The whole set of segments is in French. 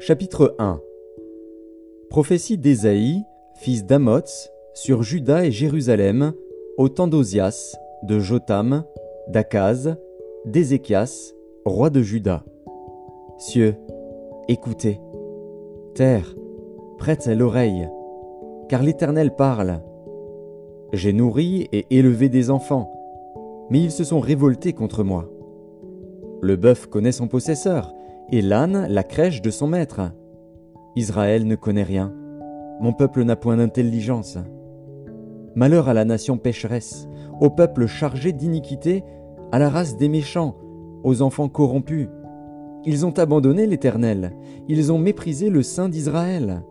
Chapitre 1 Prophétie d'Ésaïe, fils d'Amoz, sur Juda et Jérusalem, au temps d'Ozias, de Jotam, d'Akaz, d'Ézéchias, roi de Juda. Cieux, écoutez. Terre, prête l'oreille, car l'Éternel parle. J'ai nourri et élevé des enfants, mais ils se sont révoltés contre moi. Le bœuf connaît son possesseur, et l'âne la crèche de son maître. Israël ne connaît rien, mon peuple n'a point d'intelligence. Malheur à la nation pécheresse, au peuple chargé d'iniquité, à la race des méchants, aux enfants corrompus. Ils ont abandonné l'Éternel, ils ont méprisé le Saint d'Israël.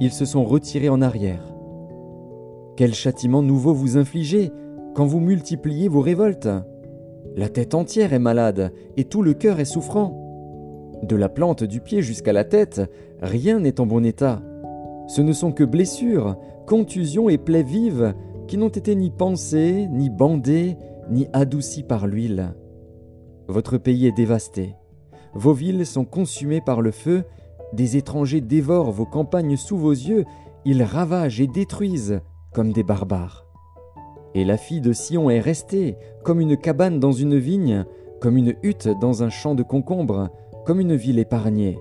Ils se sont retirés en arrière. Quel châtiment nouveau vous infligez quand vous multipliez vos révoltes La tête entière est malade et tout le cœur est souffrant. De la plante du pied jusqu'à la tête, rien n'est en bon état. Ce ne sont que blessures, contusions et plaies vives qui n'ont été ni pansées, ni bandées, ni adoucies par l'huile. Votre pays est dévasté. Vos villes sont consumées par le feu, des étrangers dévorent vos campagnes sous vos yeux, ils ravagent et détruisent comme des barbares. Et la fille de Sion est restée, comme une cabane dans une vigne, comme une hutte dans un champ de concombres, comme une ville épargnée.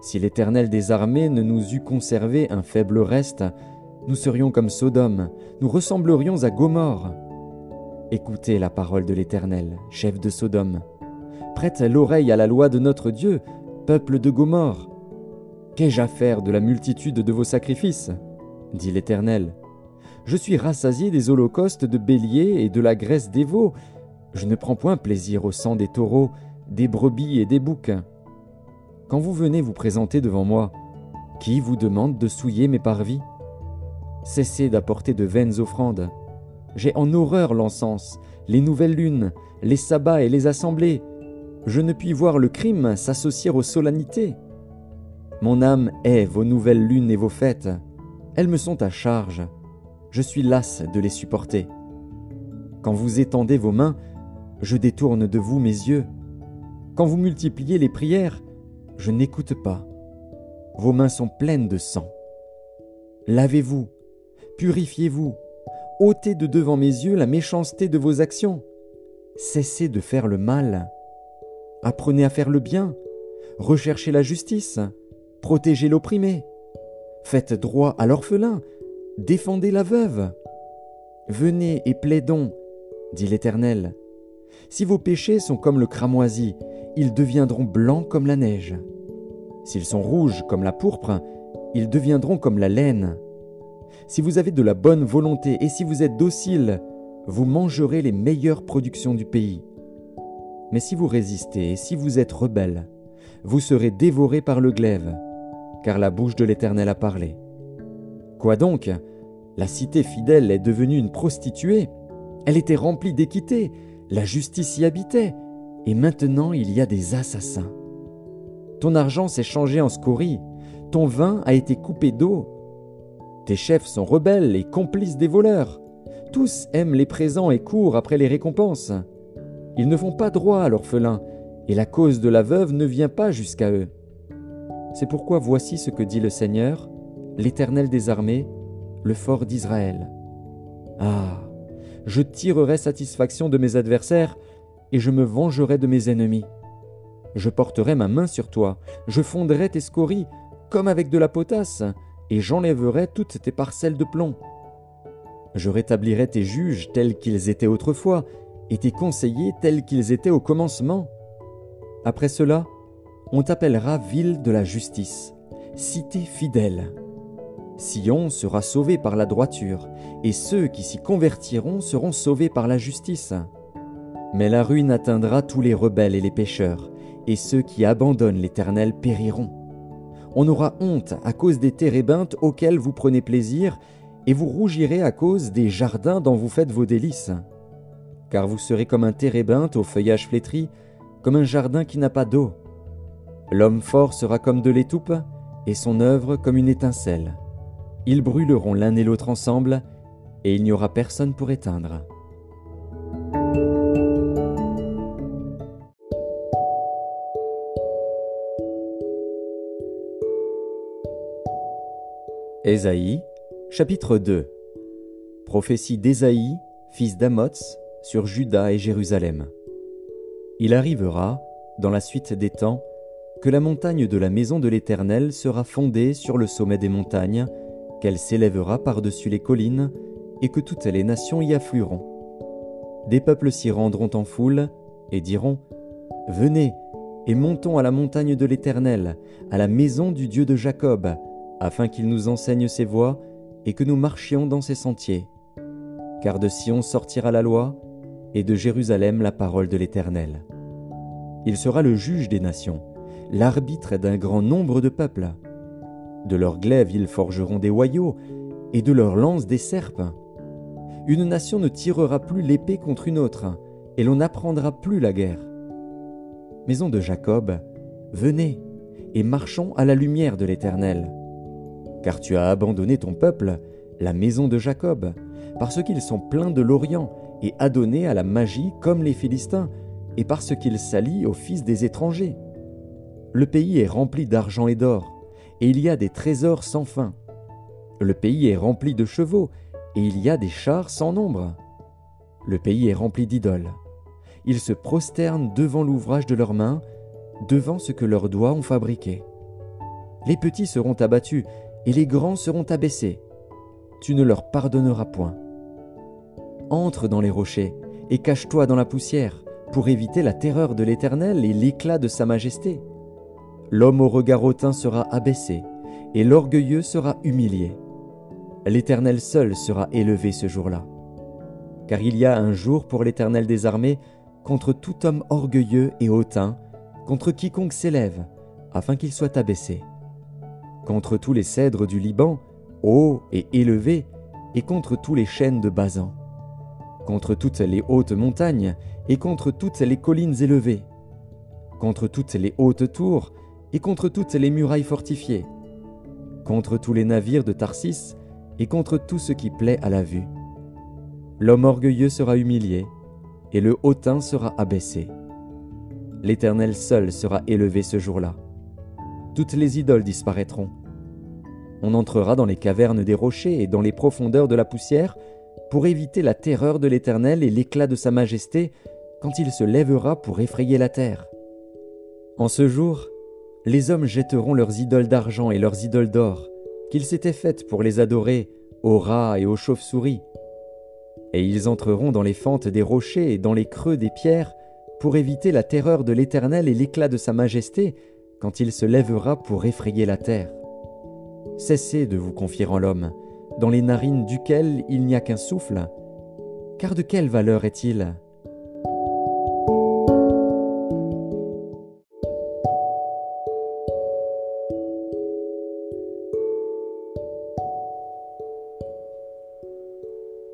Si l'Éternel des armées ne nous eût conservé un faible reste, nous serions comme Sodome, nous ressemblerions à Gomorre. Écoutez la parole de l'Éternel, chef de Sodome. Prête l'oreille à la loi de notre Dieu, peuple de Gomorre. Qu'ai-je à faire de la multitude de vos sacrifices? dit l'Éternel. Je suis rassasié des holocaustes de béliers et de la graisse des veaux. Je ne prends point plaisir au sang des taureaux, des brebis et des boucs. Quand vous venez vous présenter devant moi, qui vous demande de souiller mes parvis? Cessez d'apporter de vaines offrandes. J'ai en horreur l'encens, les nouvelles lunes, les sabbats et les assemblées. Je ne puis voir le crime s'associer aux solennités. Mon âme hait vos nouvelles lunes et vos fêtes. Elles me sont à charge. Je suis las de les supporter. Quand vous étendez vos mains, je détourne de vous mes yeux. Quand vous multipliez les prières, je n'écoute pas. Vos mains sont pleines de sang. Lavez-vous, purifiez-vous, ôtez de devant mes yeux la méchanceté de vos actions. Cessez de faire le mal. Apprenez à faire le bien, recherchez la justice, protégez l'opprimé. Faites droit à l'orphelin, défendez la veuve. Venez et plaidons, dit l'Éternel. Si vos péchés sont comme le cramoisi, ils deviendront blancs comme la neige. S'ils sont rouges comme la pourpre, ils deviendront comme la laine. Si vous avez de la bonne volonté et si vous êtes docile, vous mangerez les meilleures productions du pays. Mais si vous résistez et si vous êtes rebelle, vous serez dévorés par le glaive, car la bouche de l'Éternel a parlé. Quoi donc? La cité fidèle est devenue une prostituée. Elle était remplie d'équité, la justice y habitait, et maintenant il y a des assassins. Ton argent s'est changé en scorie, ton vin a été coupé d'eau. Tes chefs sont rebelles et complices des voleurs. Tous aiment les présents et courent après les récompenses. Ils ne font pas droit à l'orphelin, et la cause de la veuve ne vient pas jusqu'à eux. C'est pourquoi voici ce que dit le Seigneur, l'Éternel des armées, le fort d'Israël. Ah, je tirerai satisfaction de mes adversaires, et je me vengerai de mes ennemis. Je porterai ma main sur toi, je fonderai tes scories, comme avec de la potasse, et j'enlèverai toutes tes parcelles de plomb. Je rétablirai tes juges tels qu'ils étaient autrefois, et tes conseillers tels qu'ils étaient au commencement. Après cela, on t'appellera ville de la justice, cité fidèle. Sion sera sauvé par la droiture, et ceux qui s'y convertiront seront sauvés par la justice. Mais la ruine atteindra tous les rebelles et les pécheurs, et ceux qui abandonnent l'Éternel périront. On aura honte à cause des térébintes auxquelles vous prenez plaisir, et vous rougirez à cause des jardins dont vous faites vos délices. Car vous serez comme un térébinthe au feuillage flétri, comme un jardin qui n'a pas d'eau. L'homme fort sera comme de l'étoupe, et son œuvre comme une étincelle. Ils brûleront l'un et l'autre ensemble, et il n'y aura personne pour éteindre. Ésaïe, chapitre 2 Prophétie d'Ésaïe, fils d'Amoz, sur Juda et Jérusalem. Il arrivera, dans la suite des temps, que la montagne de la maison de l'Éternel sera fondée sur le sommet des montagnes, qu'elle s'élèvera par-dessus les collines, et que toutes les nations y afflueront. Des peuples s'y rendront en foule, et diront, Venez, et montons à la montagne de l'Éternel, à la maison du Dieu de Jacob, afin qu'il nous enseigne ses voies, et que nous marchions dans ses sentiers. Car de Sion sortira la loi, et de Jérusalem la parole de l'Éternel. Il sera le juge des nations, l'arbitre d'un grand nombre de peuples. De leurs glaives ils forgeront des hoyaux, et de leurs lances des serpes. Une nation ne tirera plus l'épée contre une autre, et l'on n'apprendra plus la guerre. Maison de Jacob, venez, et marchons à la lumière de l'Éternel. Car tu as abandonné ton peuple, la maison de Jacob, parce qu'ils sont pleins de l'Orient et adonnés à la magie comme les Philistins, et parce qu'ils s'allient aux fils des étrangers. Le pays est rempli d'argent et d'or, et il y a des trésors sans fin. Le pays est rempli de chevaux, et il y a des chars sans nombre. Le pays est rempli d'idoles. Ils se prosternent devant l'ouvrage de leurs mains, devant ce que leurs doigts ont fabriqué. Les petits seront abattus, et les grands seront abaissés. Tu ne leur pardonneras point. Entre dans les rochers, et cache-toi dans la poussière, pour éviter la terreur de l'Éternel et l'éclat de sa majesté. L'homme au regard hautain sera abaissé, et l'orgueilleux sera humilié. L'Éternel seul sera élevé ce jour-là. Car il y a un jour pour l'Éternel des armées contre tout homme orgueilleux et hautain, contre quiconque s'élève, afin qu'il soit abaissé. Contre tous les cèdres du Liban, hauts et élevés, et contre tous les chênes de Bazan. Contre toutes les hautes montagnes, et contre toutes les collines élevées. Contre toutes les hautes tours, et contre toutes les murailles fortifiées. Contre tous les navires de Tarsis, et contre tout ce qui plaît à la vue. L'homme orgueilleux sera humilié, et le hautain sera abaissé. L'Éternel seul sera élevé ce jour-là. Toutes les idoles disparaîtront. On entrera dans les cavernes des rochers et dans les profondeurs de la poussière pour éviter la terreur de l'Éternel et l'éclat de sa majesté quand il se lèvera pour effrayer la terre. En ce jour, les hommes jetteront leurs idoles d'argent et leurs idoles d'or, qu'ils s'étaient faites pour les adorer aux rats et aux chauves-souris. Et ils entreront dans les fentes des rochers et dans les creux des pierres pour éviter la terreur de l'Éternel et l'éclat de sa majesté quand il se lèvera pour effrayer la terre. Cessez de vous confier en l'homme, dans les narines duquel il n'y a qu'un souffle, car de quelle valeur est-il?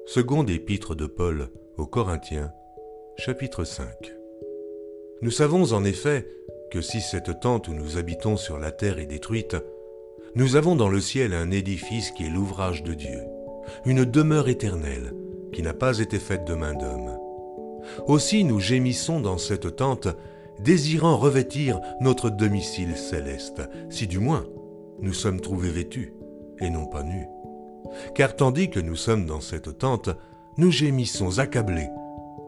Seconde épître de Paul aux Corinthiens, chapitre 5. Nous savons en effet que si cette tente où nous habitons sur la terre est détruite, nous avons dans le ciel un édifice qui est l'ouvrage de Dieu, une demeure éternelle qui n'a pas été faite de main d'homme. Aussi nous gémissons dans cette tente, désirant revêtir notre domicile céleste, si du moins nous sommes trouvés vêtus et non pas nus. Car tandis que nous sommes dans cette tente, nous gémissons accablés,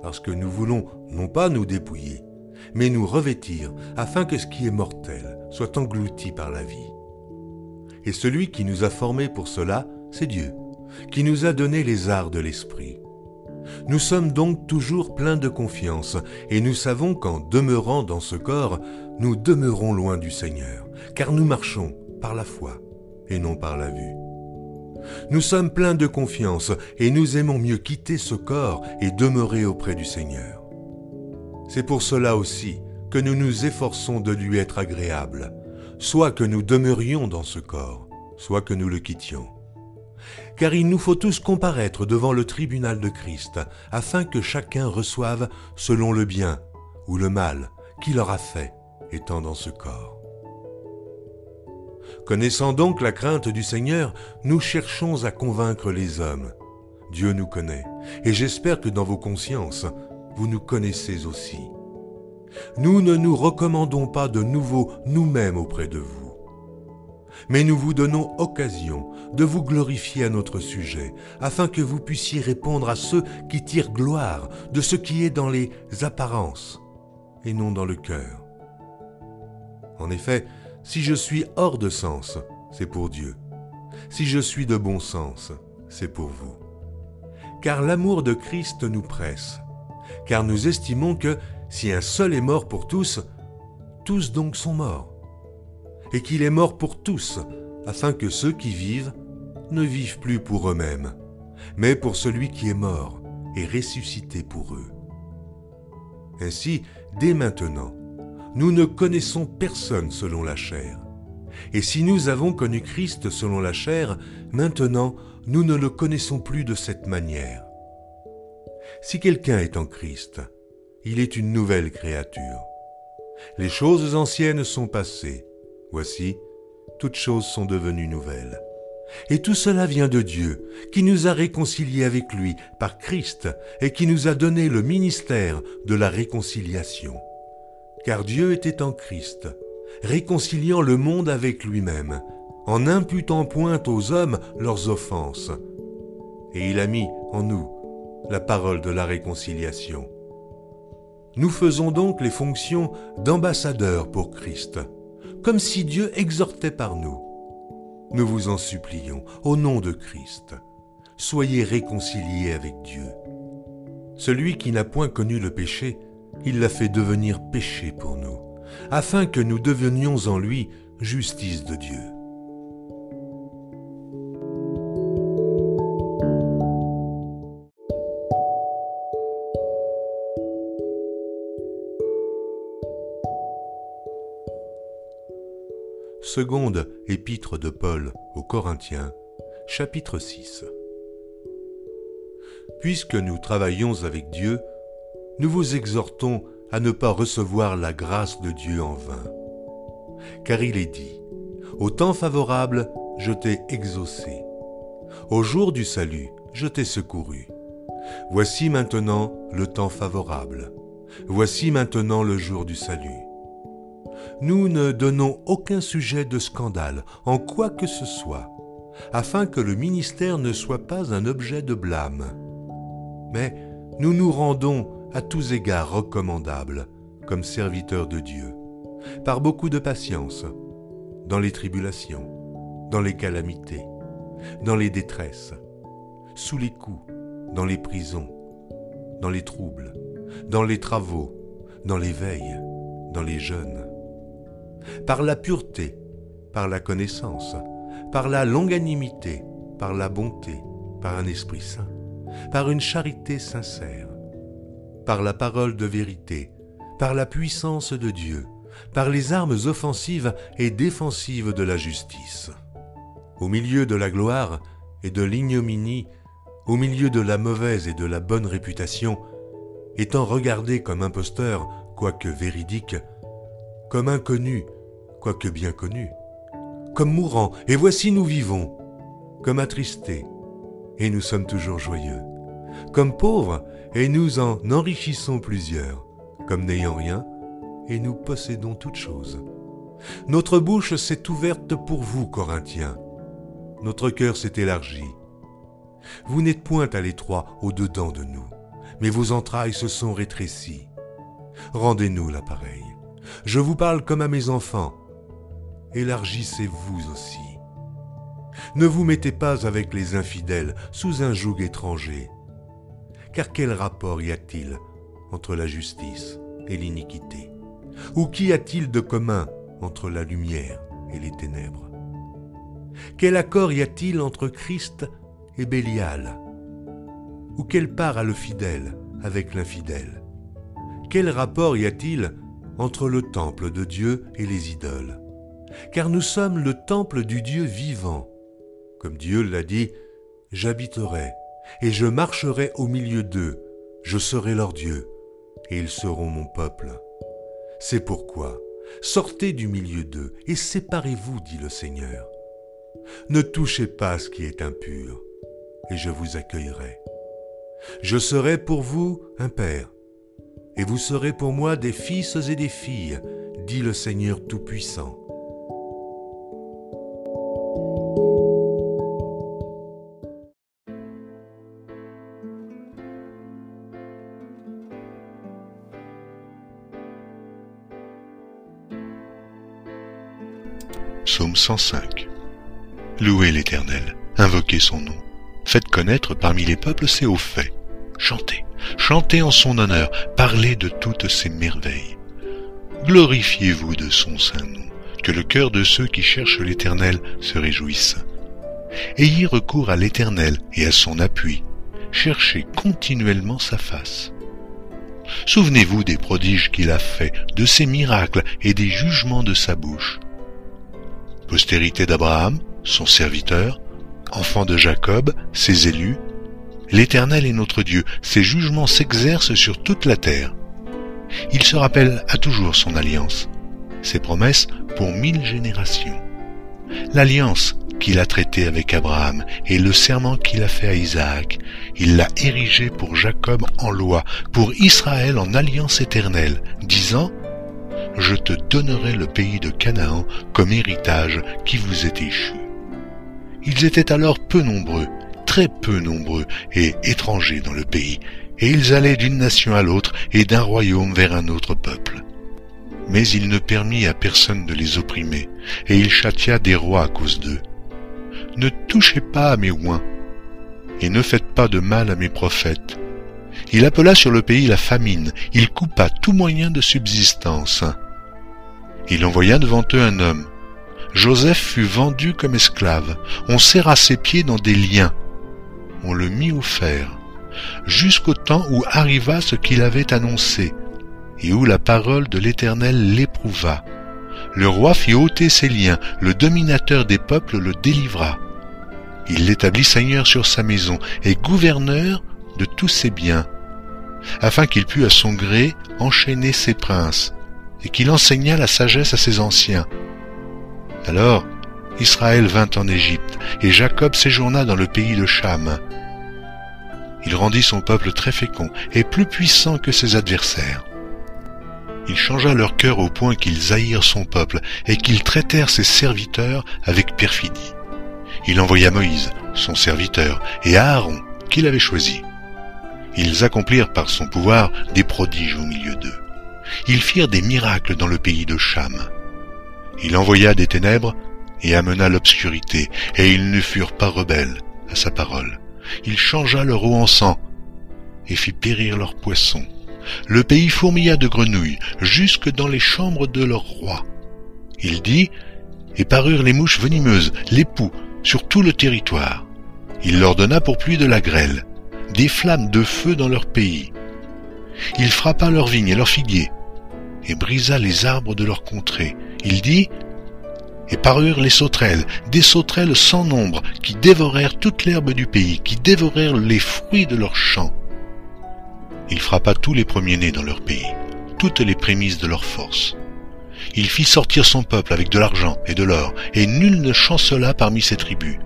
parce que nous voulons non pas nous dépouiller, mais nous revêtir, afin que ce qui est mortel soit englouti par la vie. Et celui qui nous a formés pour cela, c'est Dieu, qui nous a donné les arts de l'esprit. Nous sommes donc toujours pleins de confiance, et nous savons qu'en demeurant dans ce corps, nous demeurons loin du Seigneur, car nous marchons par la foi et non par la vue. Nous sommes pleins de confiance et nous aimons mieux quitter ce corps et demeurer auprès du Seigneur. C'est pour cela aussi que nous nous efforçons de lui être agréables, soit que nous demeurions dans ce corps, soit que nous le quittions. Car il nous faut tous comparaître devant le tribunal de Christ, afin que chacun reçoive selon le bien ou le mal qu'il aura fait étant dans ce corps. Connaissant donc la crainte du Seigneur, nous cherchons à convaincre les hommes. Dieu nous connaît, et j'espère que dans vos consciences, vous nous connaissez aussi. Nous ne nous recommandons pas de nouveau nous-mêmes auprès de vous. mais nous vous donnons occasion de vous glorifier à notre sujet, afin que vous puissiez répondre à ceux qui tirent gloire de ce qui est dans les apparences et non dans le cœur. En effet, si je suis hors de sens, c'est pour Dieu. Si je suis de bon sens, c'est pour vous. Car l'amour de Christ nous presse, car nous estimons que si un seul est mort pour tous, tous donc sont morts, et qu'il est mort pour tous, afin que ceux qui vivent ne vivent plus pour eux-mêmes, mais pour celui qui est mort et ressuscité pour eux. Ainsi, dès maintenant, nous ne connaissons personne selon la chair. Et si nous avons connu Christ selon la chair, maintenant nous ne le connaissons plus de cette manière. Si quelqu'un est en Christ, il est une nouvelle créature. Les choses anciennes sont passées. Voici, toutes choses sont devenues nouvelles. Et tout cela vient de Dieu, qui nous a réconciliés avec lui par Christ et qui nous a donné le ministère de la réconciliation. Car Dieu était en Christ, réconciliant le monde avec lui-même, en imputant point aux hommes leurs offenses. Et il a mis en nous la parole de la réconciliation. Nous faisons donc les fonctions d'ambassadeurs pour Christ, comme si Dieu exhortait par nous. Nous vous en supplions, au nom de Christ, soyez réconciliés avec Dieu. Celui qui n'a point connu le péché, il l'a fait devenir péché pour nous, afin que nous devenions en lui justice de Dieu. Seconde épître de Paul aux Corinthiens, chapitre 6. Puisque nous travaillons avec Dieu, nous vous exhortons à ne pas recevoir la grâce de Dieu en vain. Car il est dit, Au temps favorable, je t'ai exaucé. Au jour du salut, je t'ai secouru. Voici maintenant le temps favorable. Voici maintenant le jour du salut. Nous ne donnons aucun sujet de scandale en quoi que ce soit, afin que le ministère ne soit pas un objet de blâme. Mais nous nous rendons à tous égards recommandables comme serviteurs de Dieu, par beaucoup de patience, dans les tribulations, dans les calamités, dans les détresses, sous les coups, dans les prisons, dans les troubles, dans les travaux, dans les veilles, dans les jeûnes, par la pureté, par la connaissance, par la longanimité, par la bonté, par un esprit saint, par une charité sincère, par la parole de vérité, par la puissance de Dieu, par les armes offensives et défensives de la justice. Au milieu de la gloire et de l'ignominie, au milieu de la mauvaise et de la bonne réputation, étant regardé comme imposteur, quoique véridique, comme inconnu, quoique bien connu, comme mourant, et voici nous vivons, comme attristés, et nous sommes toujours joyeux, comme pauvres, et nous en enrichissons plusieurs, comme n'ayant rien, et nous possédons toutes choses. Notre bouche s'est ouverte pour vous, Corinthiens. Notre cœur s'est élargi. Vous n'êtes point à l'étroit au-dedans de nous, mais vos entrailles se sont rétrécies. Rendez-nous l'appareil. Je vous parle comme à mes enfants. Élargissez-vous aussi. Ne vous mettez pas avec les infidèles sous un joug étranger. Car quel rapport y a-t-il entre la justice et l'iniquité? Ou qu'y a-t-il de commun entre la lumière et les ténèbres? Quel accord y a-t-il entre Christ et Bélial? Ou quelle part a le fidèle avec l'infidèle? Quel rapport y a-t-il entre le temple de Dieu et les idoles? Car nous sommes le temple du Dieu vivant. Comme Dieu l'a dit, j'habiterai et je marcherai au milieu d'eux, je serai leur Dieu, et ils seront mon peuple. C'est pourquoi, sortez du milieu d'eux et séparez-vous, dit le Seigneur. Ne touchez pas ce qui est impur, et je vous accueillerai. Je serai pour vous un père, et vous serez pour moi des fils et des filles, dit le Seigneur Tout-Puissant. Psaume 105 Louez l'Éternel, invoquez son nom, faites connaître parmi les peuples ses hauts faits, chantez chantez en son honneur, parlez de toutes ses merveilles. Glorifiez-vous de son saint nom, que le cœur de ceux qui cherchent l'Éternel se réjouisse. Ayez recours à l'Éternel et à son appui, cherchez continuellement sa face. Souvenez-vous des prodiges qu'il a faits, de ses miracles et des jugements de sa bouche. Postérité d'Abraham, son serviteur, enfant de Jacob, ses élus, l'Éternel est notre Dieu, ses jugements s'exercent sur toute la terre. Il se rappelle à toujours son alliance, ses promesses pour mille générations. L'alliance qu'il a traitée avec Abraham et le serment qu'il a fait à Isaac, il l'a érigé pour Jacob en loi, pour Israël en alliance éternelle, disant Je te donnerai le pays de Canaan comme héritage qui vous est échu. Ils étaient alors peu nombreux, peu nombreux et étrangers dans le pays, et ils allaient d'une nation à l'autre et d'un royaume vers un autre peuple. Mais il ne permit à personne de les opprimer, et il châtia des rois à cause d'eux. Ne touchez pas à mes oins, et ne faites pas de mal à mes prophètes. Il appela sur le pays la famine, il coupa tout moyen de subsistance. Il envoya devant eux un homme. Joseph fut vendu comme esclave, on serra ses pieds dans des liens, on le mit au fer jusqu'au temps où arriva ce qu'il avait annoncé, et où la parole de l'Éternel l'éprouva. Le roi fit ôter ses liens, le dominateur des peuples le délivra. Il l'établit seigneur sur sa maison et gouverneur de tous ses biens, afin qu'il pût à son gré enchaîner ses princes, et qu'il enseigna la sagesse à ses anciens. Alors Israël vint en Égypte, et Jacob séjourna dans le pays de Cham. Il rendit son peuple très fécond et plus puissant que ses adversaires. Il changea leur cœur au point qu'ils haïrent son peuple et qu'ils traitèrent ses serviteurs avec perfidie. Il envoya Moïse, son serviteur, et Aaron, qu'il avait choisi. Ils accomplirent par son pouvoir des prodiges au milieu d'eux. Ils firent des miracles dans le pays de Cham. Il envoya des ténèbres et amena l'obscurité, et ils ne furent pas rebelles à sa parole il changea leur eau en sang et fit périr leurs poissons. Le pays fourmilla de grenouilles jusque dans les chambres de leur roi. Il dit, et parurent les mouches venimeuses, les poux, sur tout le territoire. Il leur donna pour pluie de la grêle, des flammes de feu dans leur pays. Il frappa leurs vignes et leurs figuiers, et brisa les arbres de leur contrée. Il dit, et parurent les sauterelles, des sauterelles sans nombre, qui dévorèrent toute l'herbe du pays, qui dévorèrent les fruits de leurs champs. Il frappa tous les premiers-nés dans leur pays, toutes les prémices de leur force. Il fit sortir son peuple avec de l'argent et de l'or, et nul ne chancela parmi ses tribus.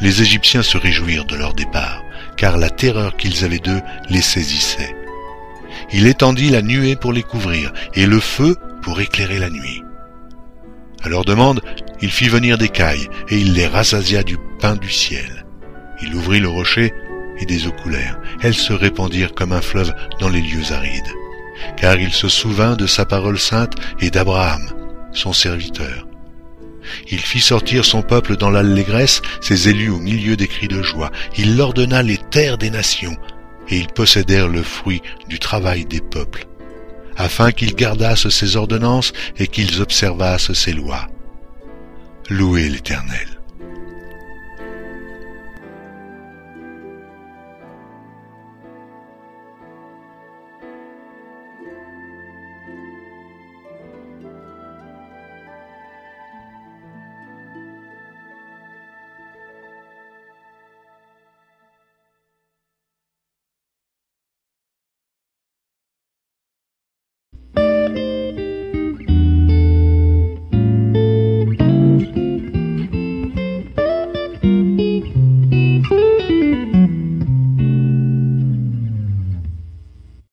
Les Égyptiens se réjouirent de leur départ, car la terreur qu'ils avaient d'eux les saisissait. Il étendit la nuée pour les couvrir, et le feu pour éclairer la nuit. À leur demande, il fit venir des cailles, et il les rassasia du pain du ciel. Il ouvrit le rocher, et des eaux coulèrent. Elles se répandirent comme un fleuve dans les lieux arides. Car il se souvint de sa parole sainte et d'Abraham, son serviteur. Il fit sortir son peuple dans l'allégresse, ses élus au milieu des cris de joie. Il leur donna les terres des nations, et ils possédèrent le fruit du travail des peuples afin qu'ils gardassent ses ordonnances et qu'ils observassent ses lois. Louez l'Éternel.